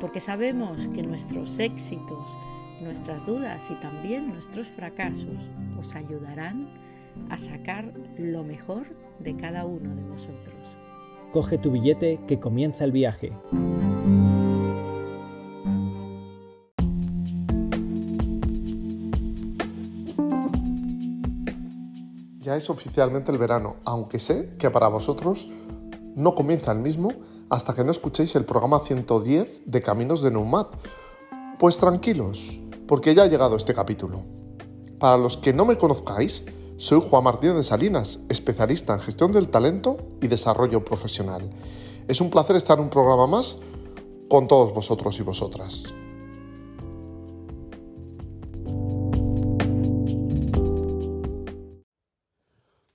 porque sabemos que nuestros éxitos, nuestras dudas y también nuestros fracasos os ayudarán a sacar lo mejor de cada uno de vosotros. Coge tu billete que comienza el viaje. Ya es oficialmente el verano, aunque sé que para vosotros no comienza el mismo hasta que no escuchéis el programa 110 de Caminos de Neumat. Pues tranquilos, porque ya ha llegado este capítulo. Para los que no me conozcáis, soy Juan Martínez de Salinas, especialista en gestión del talento y desarrollo profesional. Es un placer estar en un programa más con todos vosotros y vosotras.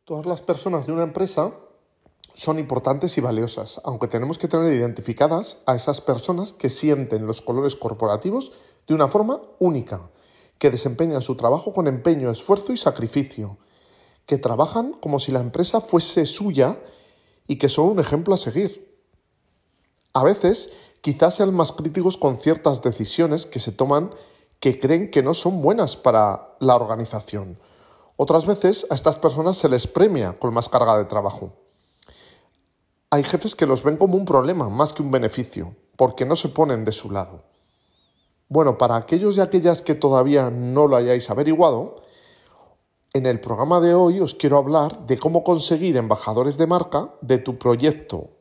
Todas las personas de una empresa son importantes y valiosas, aunque tenemos que tener identificadas a esas personas que sienten los colores corporativos de una forma única, que desempeñan su trabajo con empeño, esfuerzo y sacrificio, que trabajan como si la empresa fuese suya y que son un ejemplo a seguir. A veces, quizás sean más críticos con ciertas decisiones que se toman que creen que no son buenas para la organización. Otras veces a estas personas se les premia con más carga de trabajo. Hay jefes que los ven como un problema más que un beneficio, porque no se ponen de su lado. Bueno, para aquellos y aquellas que todavía no lo hayáis averiguado, en el programa de hoy os quiero hablar de cómo conseguir embajadores de marca de tu proyecto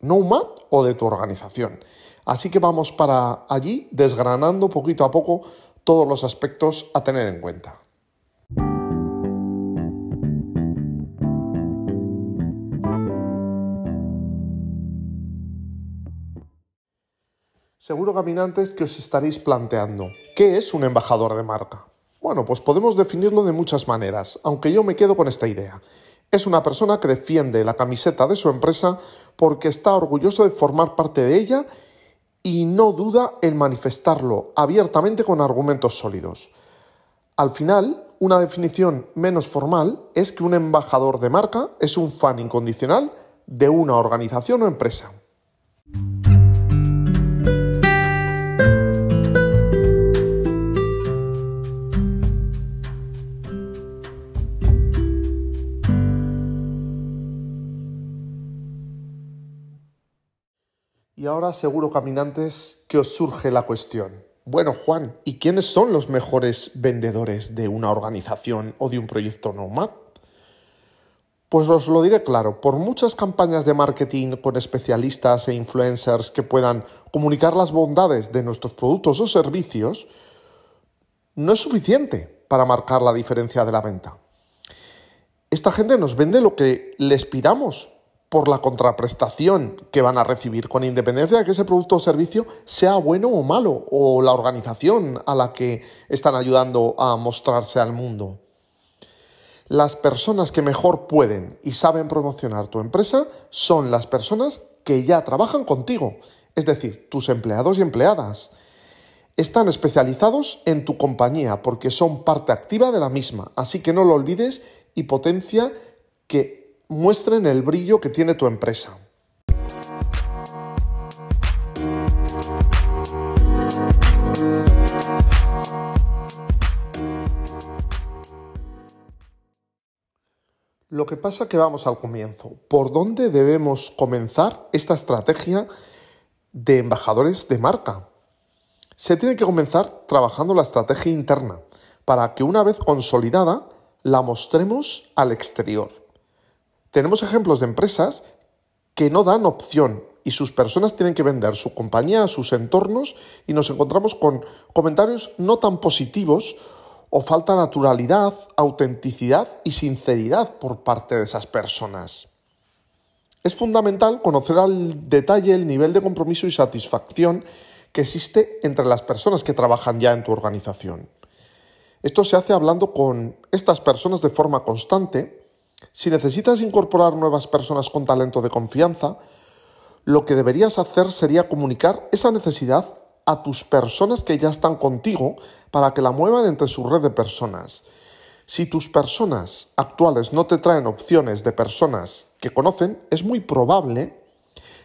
Nomad o de tu organización. Así que vamos para allí desgranando poquito a poco todos los aspectos a tener en cuenta. Seguro caminantes que os estaréis planteando, ¿qué es un embajador de marca? Bueno, pues podemos definirlo de muchas maneras, aunque yo me quedo con esta idea. Es una persona que defiende la camiseta de su empresa porque está orgulloso de formar parte de ella y no duda en manifestarlo abiertamente con argumentos sólidos. Al final, una definición menos formal es que un embajador de marca es un fan incondicional de una organización o empresa. Y ahora seguro, caminantes, que os surge la cuestión. Bueno, Juan, ¿y quiénes son los mejores vendedores de una organización o de un proyecto Nomad? Pues os lo diré claro, por muchas campañas de marketing con especialistas e influencers que puedan comunicar las bondades de nuestros productos o servicios, no es suficiente para marcar la diferencia de la venta. Esta gente nos vende lo que les pidamos, por la contraprestación que van a recibir, con independencia de que ese producto o servicio sea bueno o malo, o la organización a la que están ayudando a mostrarse al mundo. Las personas que mejor pueden y saben promocionar tu empresa son las personas que ya trabajan contigo, es decir, tus empleados y empleadas. Están especializados en tu compañía porque son parte activa de la misma, así que no lo olvides y potencia que muestren el brillo que tiene tu empresa. Lo que pasa que vamos al comienzo. ¿Por dónde debemos comenzar esta estrategia de embajadores de marca? Se tiene que comenzar trabajando la estrategia interna para que una vez consolidada la mostremos al exterior tenemos ejemplos de empresas que no dan opción y sus personas tienen que vender su compañía sus entornos y nos encontramos con comentarios no tan positivos o falta naturalidad, autenticidad y sinceridad por parte de esas personas. Es fundamental conocer al detalle el nivel de compromiso y satisfacción que existe entre las personas que trabajan ya en tu organización. Esto se hace hablando con estas personas de forma constante. Si necesitas incorporar nuevas personas con talento de confianza, lo que deberías hacer sería comunicar esa necesidad a tus personas que ya están contigo para que la muevan entre su red de personas. Si tus personas actuales no te traen opciones de personas que conocen, es muy probable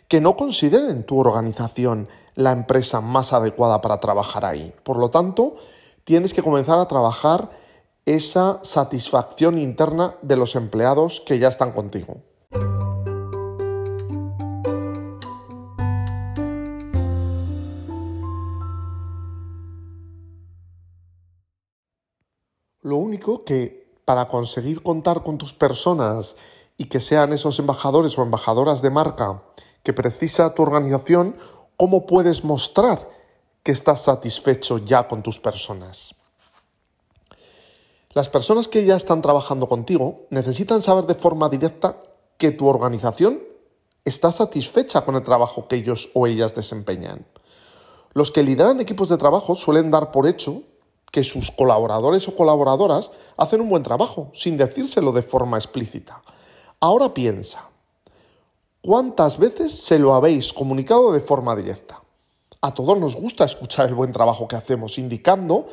que no consideren tu organización la empresa más adecuada para trabajar ahí. Por lo tanto, tienes que comenzar a trabajar esa satisfacción interna de los empleados que ya están contigo. Lo único que para conseguir contar con tus personas y que sean esos embajadores o embajadoras de marca que precisa tu organización, ¿cómo puedes mostrar que estás satisfecho ya con tus personas? Las personas que ya están trabajando contigo necesitan saber de forma directa que tu organización está satisfecha con el trabajo que ellos o ellas desempeñan. Los que lideran equipos de trabajo suelen dar por hecho que sus colaboradores o colaboradoras hacen un buen trabajo, sin decírselo de forma explícita. Ahora piensa, ¿cuántas veces se lo habéis comunicado de forma directa? A todos nos gusta escuchar el buen trabajo que hacemos, indicando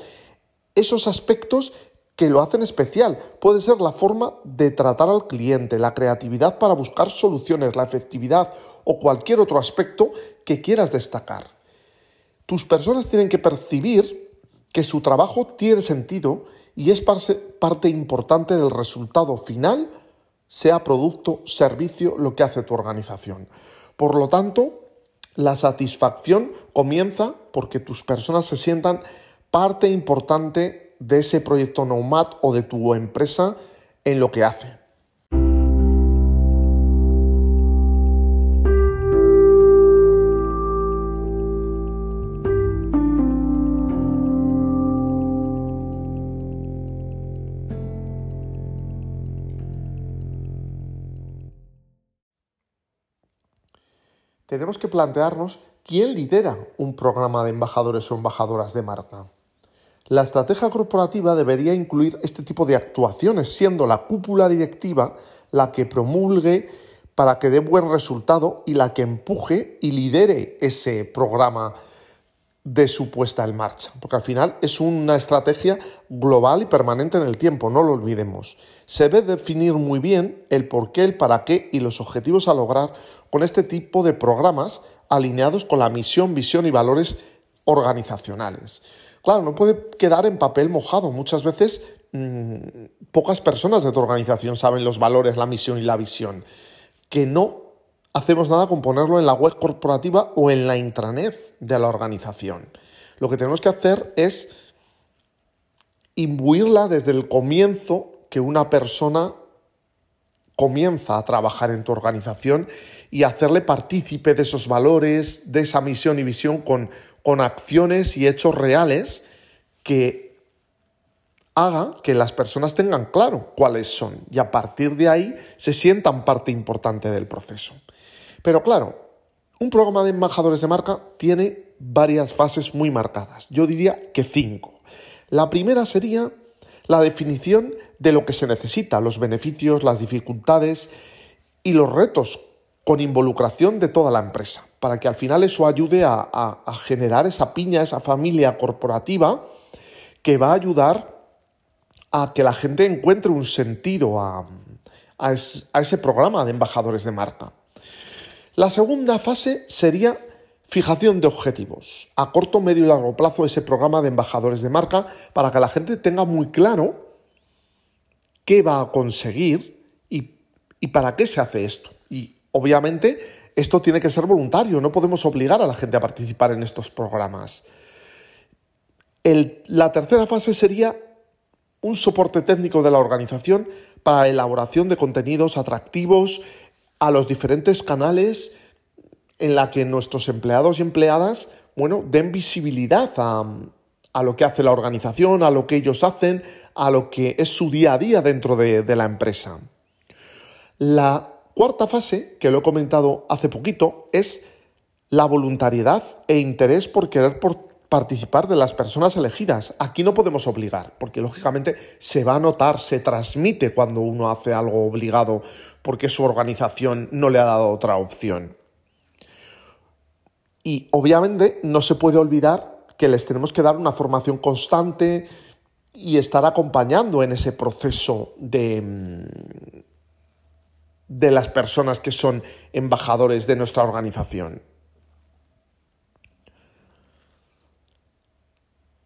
esos aspectos que lo hacen especial. Puede ser la forma de tratar al cliente, la creatividad para buscar soluciones, la efectividad o cualquier otro aspecto que quieras destacar. Tus personas tienen que percibir que su trabajo tiene sentido y es parte importante del resultado final, sea producto, servicio, lo que hace tu organización. Por lo tanto, la satisfacción comienza porque tus personas se sientan parte importante de ese proyecto Nomad o de tu empresa en lo que hace. tenemos que plantearnos quién lidera un programa de embajadores o embajadoras de marca. La estrategia corporativa debería incluir este tipo de actuaciones, siendo la cúpula directiva la que promulgue para que dé buen resultado y la que empuje y lidere ese programa de su puesta en marcha. Porque al final es una estrategia global y permanente en el tiempo, no lo olvidemos. Se debe definir muy bien el por qué, el para qué y los objetivos a lograr con este tipo de programas alineados con la misión, visión y valores organizacionales. Claro, no puede quedar en papel mojado. Muchas veces mm, pocas personas de tu organización saben los valores, la misión y la visión. Que no hacemos nada con ponerlo en la web corporativa o en la intranet de la organización. Lo que tenemos que hacer es imbuirla desde el comienzo que una persona comienza a trabajar en tu organización y hacerle partícipe de esos valores, de esa misión y visión con, con acciones y hechos reales que haga que las personas tengan claro cuáles son y a partir de ahí se sientan parte importante del proceso. Pero claro, un programa de embajadores de marca tiene varias fases muy marcadas. Yo diría que cinco. La primera sería la definición de lo que se necesita, los beneficios, las dificultades y los retos con involucración de toda la empresa, para que al final eso ayude a, generar esa piña, esa familia corporativa que va a ayudar a que la gente encuentre un sentido a, ese programa de embajadores de marca. La segunda fase sería fijación de objetivos a corto, medio y largo plazo ese programa de embajadores de marca para que la gente tenga muy claro qué va a conseguir y, para qué se hace esto. Obviamente esto tiene que ser voluntario, no podemos obligar a la gente a participar en estos programas. la tercera fase sería un soporte técnico de la organización para la elaboración de contenidos atractivos a los diferentes canales en la que nuestros empleados y empleadas, bueno, den visibilidad a, a lo que hace la organización, a lo que ellos hacen, a lo que es su día a día dentro de, la empresa. La cuarta fase, que lo he comentado hace poquito, es la voluntariedad e interés por querer participar de las personas elegidas. Aquí no podemos obligar, porque lógicamente se va a notar, se transmite cuando uno hace algo obligado porque su organización no le ha dado otra opción. Y obviamente no se puede olvidar que les tenemos que dar una formación constante y estar acompañando en ese proceso de, mm, de las personas que son embajadores de nuestra organización.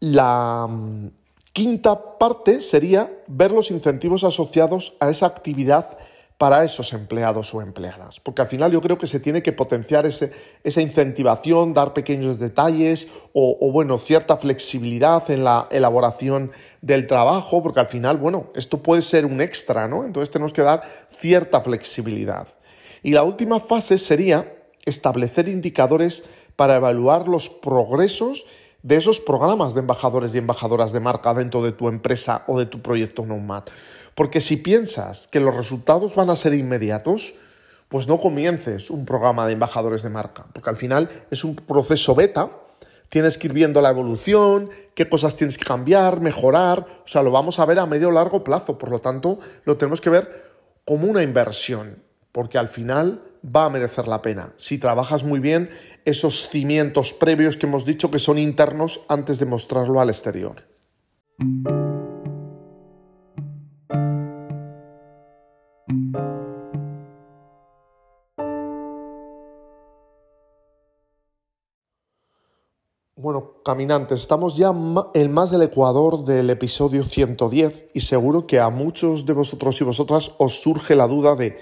La mm, quinta parte sería ver los incentivos asociados a esa actividad para esos empleados o empleadas. Porque al final yo creo que se tiene que potenciar esa incentivación, dar pequeños detalles o, o, bueno, cierta flexibilidad en la elaboración del trabajo, porque al final, bueno, esto puede ser un extra, ¿no? Entonces tenemos que dar cierta flexibilidad. Y la última fase sería establecer indicadores para evaluar los progresos de esos programas de embajadores y embajadoras de marca dentro de tu empresa o de tu proyecto Nomad. Porque si piensas que los resultados van a ser inmediatos, pues no comiences un programa de embajadores de marca, porque al final es un proceso beta, tienes que ir viendo la evolución, qué cosas tienes que cambiar, mejorar, o sea, lo vamos a ver a medio o largo plazo, por lo tanto, lo tenemos que ver como una inversión, porque al final va a merecer la pena. Si trabajas muy bien esos cimientos previos que hemos dicho que son internos antes de mostrarlo al exterior. Bueno, caminantes, estamos ya en más del ecuador del episodio 110 y seguro que a muchos de vosotros y vosotras os surge la duda de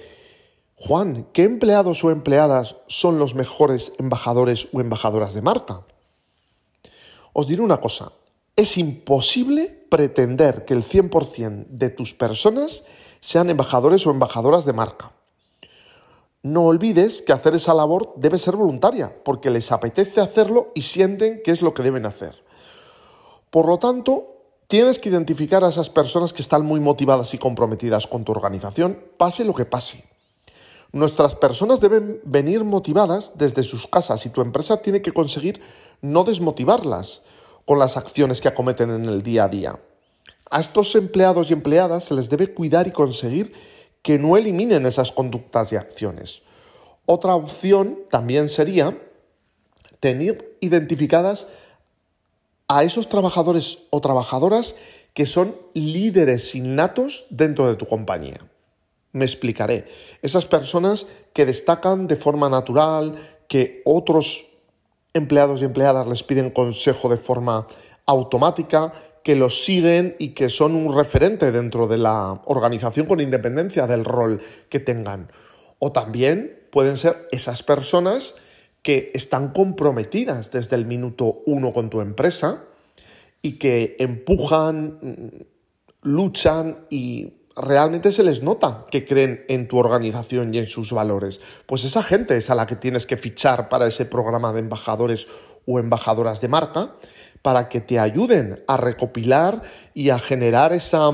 Juan, ¿qué empleados o empleadas son los mejores embajadores o embajadoras de marca? Os diré una cosa, es imposible pretender que el 100% de tus personas sean embajadores o embajadoras de marca. No olvides que hacer esa labor debe ser voluntaria, porque les apetece hacerlo y sienten que es lo que deben hacer. Por lo tanto, tienes que identificar a esas personas que están muy motivadas y comprometidas con tu organización, pase lo que pase. Nuestras personas deben venir motivadas desde sus casas y tu empresa tiene que conseguir no desmotivarlas con las acciones que acometen en el día a día. A estos empleados y empleadas se les debe cuidar y conseguir que no eliminen esas conductas y acciones. Otra opción también sería tener identificadas a esos trabajadores o trabajadoras que son líderes innatos dentro de tu compañía. Me explicaré. Esas personas que destacan de forma natural, que otros empleados y empleadas les piden consejo de forma automática, que los siguen y que son un referente dentro de la organización con independencia del rol que tengan. O también pueden ser esas personas que están comprometidas desde el minuto uno con tu empresa y que empujan, mm, luchan y realmente se les nota que creen en tu organización y en sus valores. Pues esa gente es a la que tienes que fichar para ese programa de embajadores o embajadoras de marca para que te ayuden a recopilar y a generar esa,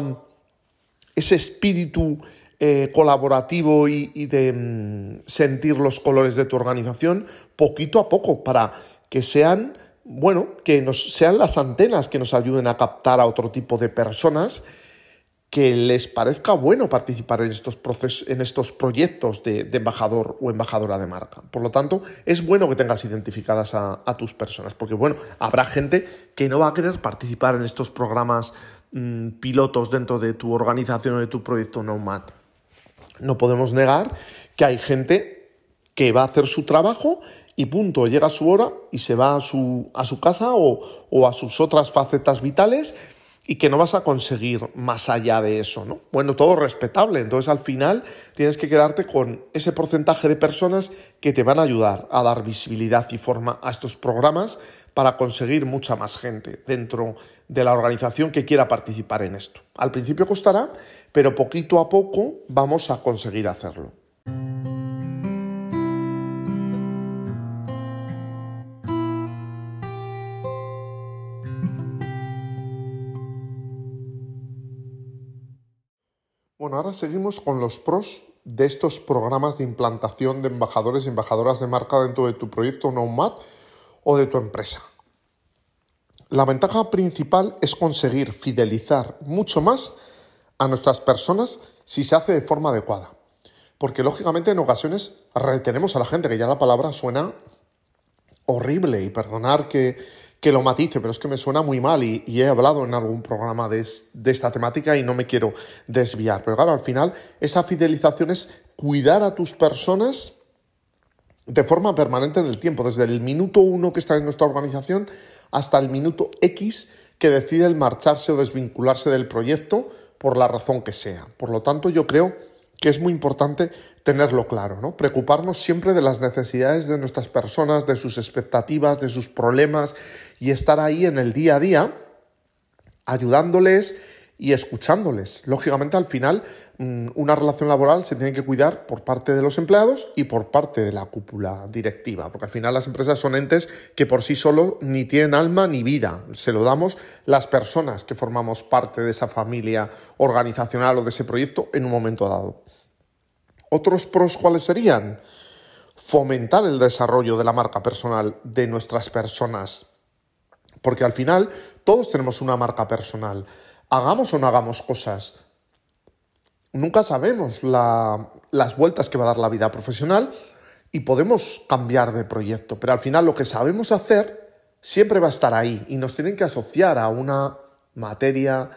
ese espíritu eh, colaborativo y, y de mm, sentir los colores de tu organización poquito a poco para que sean, bueno, que nos, sean las antenas que nos ayuden a captar a otro tipo de personas que les parezca bueno participar en estos, procesos, en estos proyectos de, embajador o embajadora de marca. Por lo tanto, es bueno que tengas identificadas a, tus personas, porque bueno, habrá gente que no va a querer participar en estos programas mm, pilotos dentro de tu organización o de tu proyecto Nomad. No podemos negar que hay gente que va a hacer su trabajo y punto, llega su hora y se va a su, a su casa o, o a sus otras facetas vitales y que no vas a conseguir más allá de eso, ¿no? Bueno, todo respetable, entonces al final tienes que quedarte con ese porcentaje de personas que te van a ayudar a dar visibilidad y forma a estos programas para conseguir mucha más gente dentro de la organización que quiera participar en esto. Al principio costará, pero poquito a poco vamos a conseguir hacerlo. Bueno, ahora seguimos con los pros de estos programas de implantación de embajadores y embajadoras de marca dentro de tu proyecto Nomad o de tu empresa. La ventaja principal es conseguir fidelizar mucho más a nuestras personas si se hace de forma adecuada. Porque lógicamente en ocasiones retenemos a la gente, que ya la palabra suena horrible y perdonar que, lo matice, pero es que me suena muy mal y, he hablado en algún programa de, de, esta temática y no me quiero desviar. Pero claro, al final esa fidelización es cuidar a tus personas de forma permanente en el tiempo, desde el minuto uno que está en nuestra organización hasta el minuto X que decide el marcharse o desvincularse del proyecto por la razón que sea. Por lo tanto, yo creo que es muy importante tenerlo claro, ¿no? Preocuparnos siempre de las necesidades de nuestras personas, de sus expectativas, de sus problemas y estar ahí en el día a día ayudándoles y escuchándoles. Lógicamente, al final, mm, una relación laboral se tiene que cuidar por parte de los empleados y por parte de la cúpula directiva, porque al final las empresas son entes que por sí solo ni tienen alma ni vida. Se lo damos las personas que formamos parte de esa familia organizacional o de ese proyecto en un momento dado. ¿Otros pros cuáles serían? Fomentar el desarrollo de la marca personal de nuestras personas, porque al final todos tenemos una marca personal hagamos o no hagamos cosas. Nunca sabemos las vueltas que va a dar la vida profesional y podemos cambiar de proyecto, pero al final lo que sabemos hacer siempre va a estar ahí y nos tienen que asociar a una materia,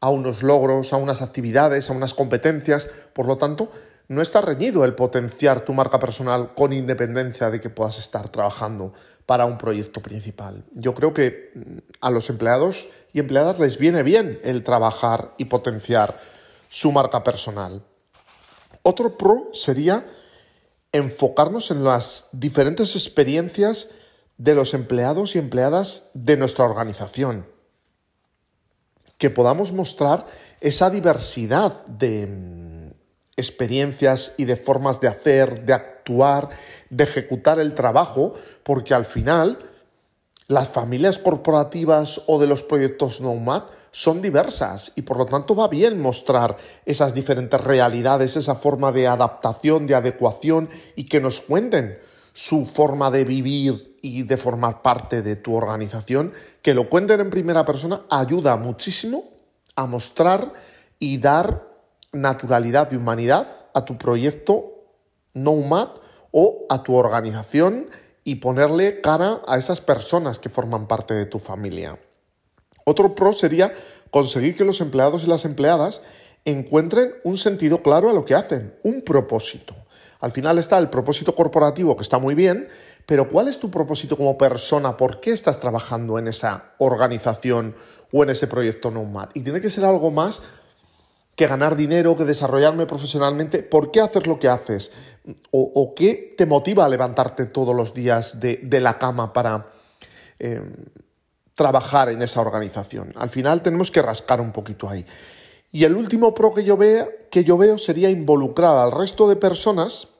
a unos logros, a unas actividades, a unas competencias. Por lo tanto, no está reñido el potenciar tu marca personal con independencia de que puedas estar trabajando para un proyecto principal. Yo creo que mm, a los empleados y empleadas les viene bien el trabajar y potenciar su marca personal. Otro pro sería enfocarnos en las diferentes experiencias de los empleados y empleadas de nuestra organización. Que podamos mostrar esa diversidad de mm, experiencias y de formas de hacer, de actuar, de ejecutar el trabajo, porque al final las familias corporativas o de los proyectos Nomad son diversas y por lo tanto va bien mostrar esas diferentes realidades, esa forma de adaptación, de adecuación y que nos cuenten su forma de vivir y de formar parte de tu organización, que lo cuenten en primera persona ayuda muchísimo a mostrar y dar naturalidad y humanidad a tu proyecto Nomad o a tu organización y ponerle cara a esas personas que forman parte de tu familia. Otro pro sería conseguir que los empleados y las empleadas encuentren un sentido claro a lo que hacen, un propósito. Al final está el propósito corporativo, que está muy bien, pero ¿cuál es tu propósito como persona? ¿Por qué estás trabajando en esa organización o en ese proyecto Nomad? Y tiene que ser algo más que ganar dinero, que desarrollarme profesionalmente. ¿Por qué haces lo que haces? ¿O, qué te motiva a levantarte todos los días de, la cama para eh, trabajar en esa organización? Al final tenemos que rascar un poquito ahí. Y el último pro que yo, que yo veo sería involucrar al resto de personas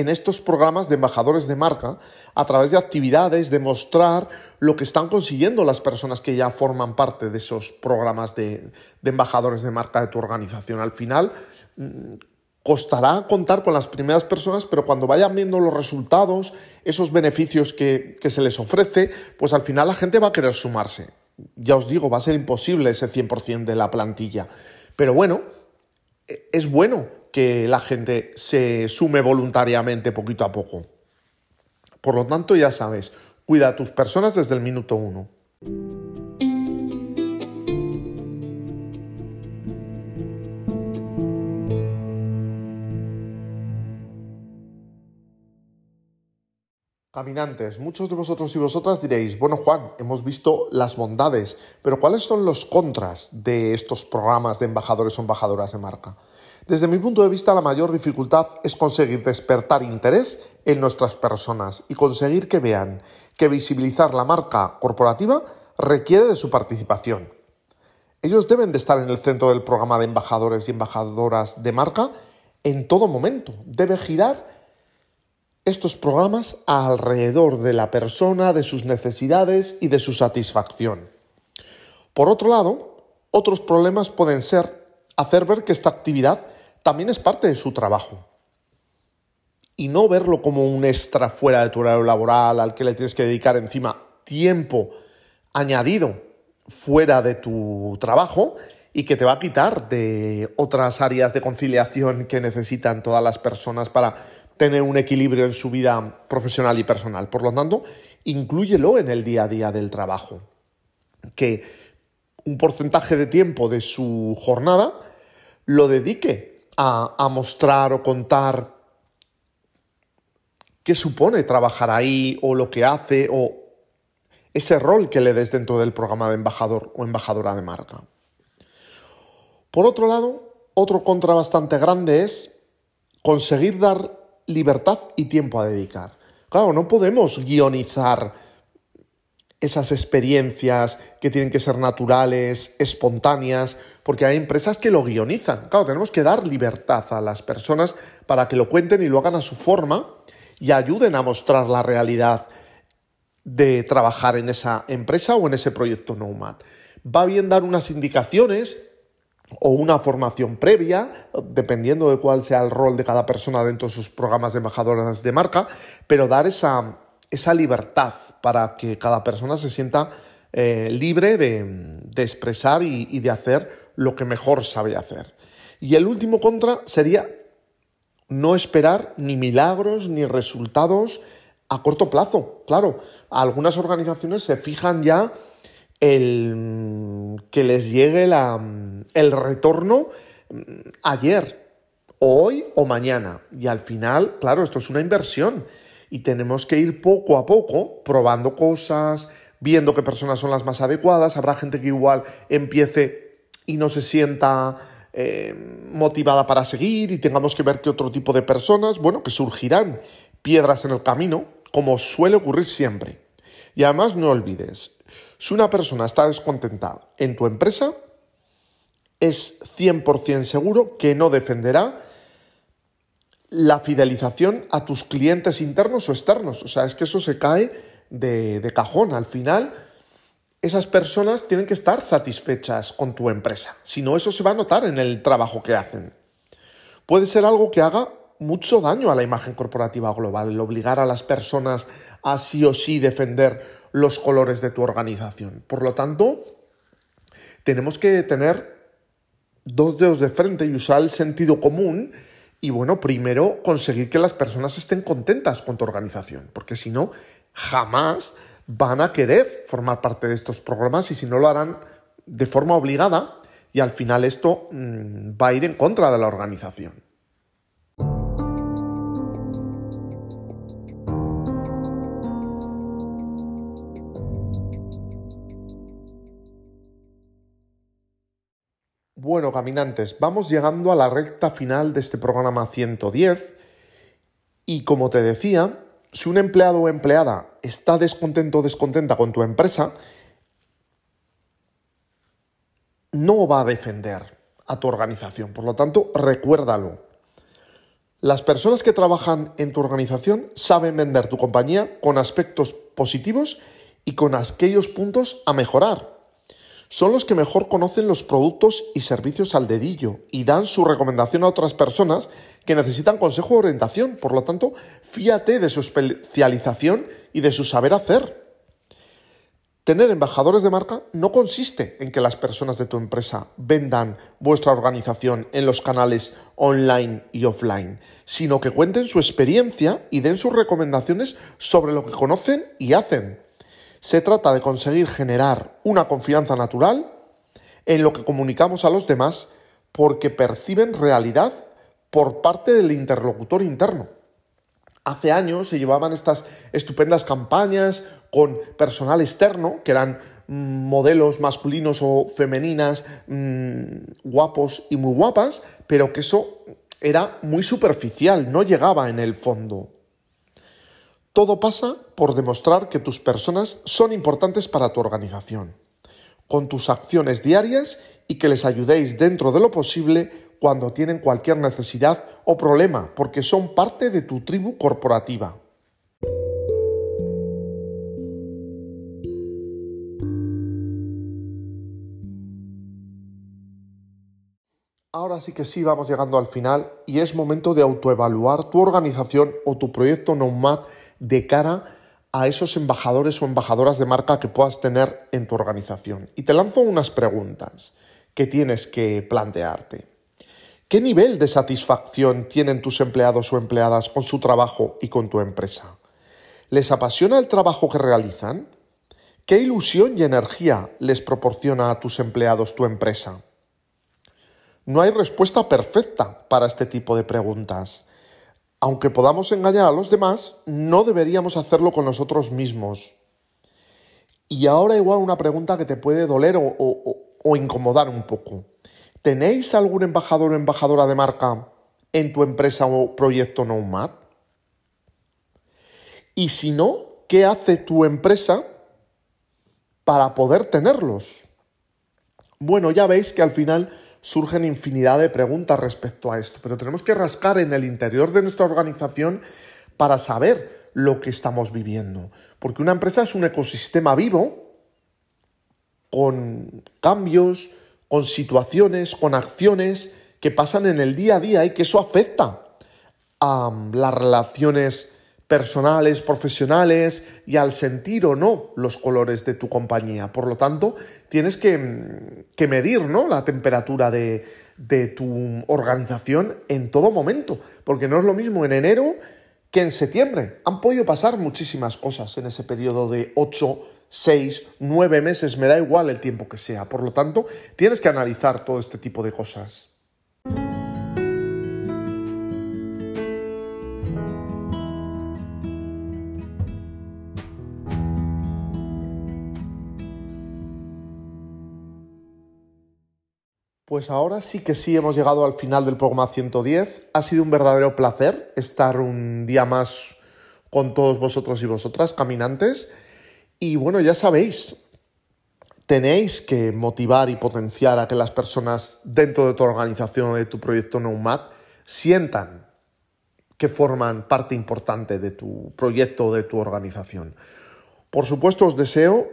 en estos programas de embajadores de marca a través de actividades, de mostrar lo que están consiguiendo las personas que ya forman parte de esos programas de, embajadores de marca de tu organización. Al final, mm, costará contar con las primeras personas, pero cuando vayan viendo los resultados, esos beneficios que, que se les ofrece, pues al final la gente va a querer sumarse. Ya os digo, va a ser imposible ese 100% de la plantilla. Pero bueno, es bueno que la gente se sume voluntariamente poquito a poco. Por lo tanto, ya sabes, cuida a tus personas desde el minuto uno. Caminantes, muchos de vosotros y vosotras diréis, bueno Juan, hemos visto las bondades, pero ¿cuáles son los contras de estos programas de embajadores o embajadoras de marca? Desde mi punto de vista, la mayor dificultad es conseguir despertar interés en nuestras personas y conseguir que vean que visibilizar la marca corporativa requiere de su participación. Ellos deben de estar en el centro del programa de embajadores y embajadoras de marca en todo momento. Debe girar estos programas alrededor de la persona, de sus necesidades y de su satisfacción. Por otro lado, otros problemas pueden ser hacer ver que esta actividad también es parte de su trabajo. Y no verlo como un extra fuera de tu horario laboral al que le tienes que dedicar encima tiempo añadido fuera de tu trabajo y que te va a quitar de otras áreas de conciliación que necesitan todas las personas para tener un equilibrio en su vida profesional y personal. Por lo tanto, inclúyelo en el día a día del trabajo. Que un porcentaje de tiempo de su jornada lo dedique a, a mostrar o contar qué supone trabajar ahí o lo que hace o ese rol que le des dentro del programa de embajador o embajadora de marca. Por otro lado, otro contra bastante grande es conseguir dar libertad y tiempo a dedicar. Claro, no podemos guionizar esas experiencias que tienen que ser naturales, espontáneas, porque hay empresas que lo guionizan. Claro, tenemos que dar libertad a las personas para que lo cuenten y lo hagan a su forma y ayuden a mostrar la realidad de trabajar en esa empresa o en ese proyecto Nomad. Va bien dar unas indicaciones o una formación previa, dependiendo de cuál sea el rol de cada persona dentro de sus programas de embajadoras de marca, pero dar esa, esa libertad para que cada persona se sienta eh, libre de, expresar y, y de hacer lo que mejor sabe hacer. Y el último contra sería no esperar ni milagros ni resultados a corto plazo. Claro, algunas organizaciones se fijan ya el que les llegue el retorno mm, ayer, hoy o mañana. Y al final, claro, esto es una inversión y tenemos que ir poco a poco probando cosas, viendo qué personas son las más adecuadas. Habrá gente que igual empiece y no se sienta eh, motivada para seguir y tengamos que ver qué otro tipo de personas, bueno, que surgirán piedras en el camino, como suele ocurrir siempre. Y además no olvides, si una persona está descontenta en tu empresa, es 100% seguro que no defenderá la fidelización a tus clientes internos o externos. O sea, es que eso se cae de, de cajón. Al final, esas personas tienen que estar satisfechas con tu empresa. Si no, eso se va a notar en el trabajo que hacen. Puede ser algo que haga mucho daño a la imagen corporativa global, el obligar a las personas a sí o sí defender los colores de tu organización. Por lo tanto, tenemos que tener dos dedos de frente y usar el sentido común y bueno, primero conseguir que las personas estén contentas con tu organización, porque si no, jamás van a querer formar parte de estos programas y si no lo harán de forma obligada y al final esto mm, va a ir en contra de la organización. Bueno, caminantes, vamos llegando a la recta final de este programa 110 y como te decía, si un empleado o empleada está descontento o descontenta con tu empresa, no va a defender a tu organización. Por lo tanto, recuérdalo. Las personas que trabajan en tu organización saben vender tu compañía con aspectos positivos y con aquellos puntos a mejorar. Son los que mejor conocen los productos y servicios al dedillo y dan su recomendación a otras personas que necesitan consejo o orientación. Por lo tanto, fíate de su especialización y de su saber hacer. Tener embajadores de marca no consiste en que las personas de tu empresa vendan vuestra organización en los canales online y offline, sino que cuenten su experiencia y den sus recomendaciones sobre lo que conocen y hacen. Se trata de conseguir generar una confianza natural en lo que comunicamos a los demás porque perciben realidad por parte del interlocutor interno. Hace años se llevaban estas estupendas campañas con personal externo, que eran mm, modelos masculinos o femeninas mm, guapos y muy guapas, pero que eso era muy superficial, no llegaba en el fondo. Todo pasa por demostrar que tus personas son importantes para tu organización, con tus acciones diarias y que les ayudéis dentro de lo posible cuando tienen cualquier necesidad o problema, porque son parte de tu tribu corporativa. Ahora sí que sí vamos llegando al final y es momento de autoevaluar tu organización o tu proyecto Nomad de cara a esos embajadores o embajadoras de marca que puedas tener en tu organización. Y te lanzo unas preguntas que tienes que plantearte. ¿Qué nivel de satisfacción tienen tus empleados o empleadas con su trabajo y con tu empresa? ¿Les apasiona el trabajo que realizan? ¿Qué ilusión y energía les proporciona a tus empleados tu empresa? No hay respuesta perfecta para este tipo de preguntas. Aunque podamos engañar a los demás, no deberíamos hacerlo con nosotros mismos. Y ahora igual una pregunta que te puede doler o, incomodar un poco. ¿Tenéis algún embajador o embajadora de marca en tu empresa o proyecto Nomad? Y si no, ¿qué hace tu empresa para poder tenerlos? Bueno, ya veis que al final surgen infinidad de preguntas respecto a esto, pero tenemos que rascar en el interior de nuestra organización para saber lo que estamos viviendo. Porque una empresa es un ecosistema vivo con cambios, con situaciones, con acciones que pasan en el día a día y que eso afecta a las relaciones personales, profesionales y al sentir o no los colores de tu compañía. Por lo tanto, tienes que, medir ¿no? la temperatura de, de tu organización en todo momento, porque no es lo mismo en enero que en septiembre. Han podido pasar muchísimas cosas en ese periodo de 8, 6, 9 meses, me da igual el tiempo que sea. Por lo tanto, tienes que analizar todo este tipo de cosas. Pues ahora sí que sí hemos llegado al final del programa 110. Ha sido un verdadero placer estar un día más con todos vosotros y vosotras, caminantes. Y bueno, ya sabéis, tenéis que motivar y potenciar a que las personas dentro de tu organización o de tu proyecto Nomad sientan que forman parte importante de tu proyecto o de tu organización. Por supuesto, os deseo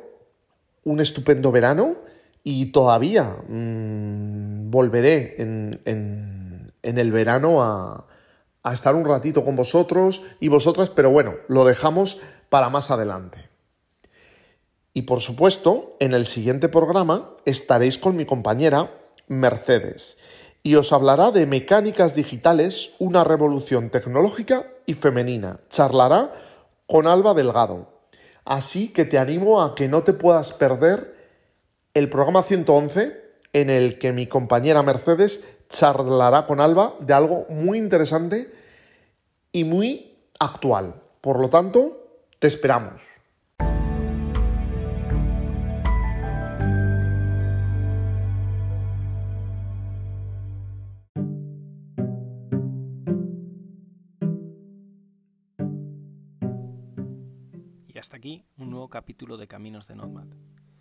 un estupendo verano y todavía mm, volveré en, el verano a, a estar un ratito con vosotros y vosotras, pero bueno, lo dejamos para más adelante. Y por supuesto, en el siguiente programa estaréis con mi compañera Mercedes y os hablará de mecánicas digitales, una revolución tecnológica y femenina. Charlará con Alba Delgado. Así que te animo a que no te puedas perder el programa 111 en el que mi compañera Mercedes charlará con Alba de algo muy interesante y muy actual. Por lo tanto, te esperamos. Y hasta aquí un nuevo capítulo de Caminos de Nomad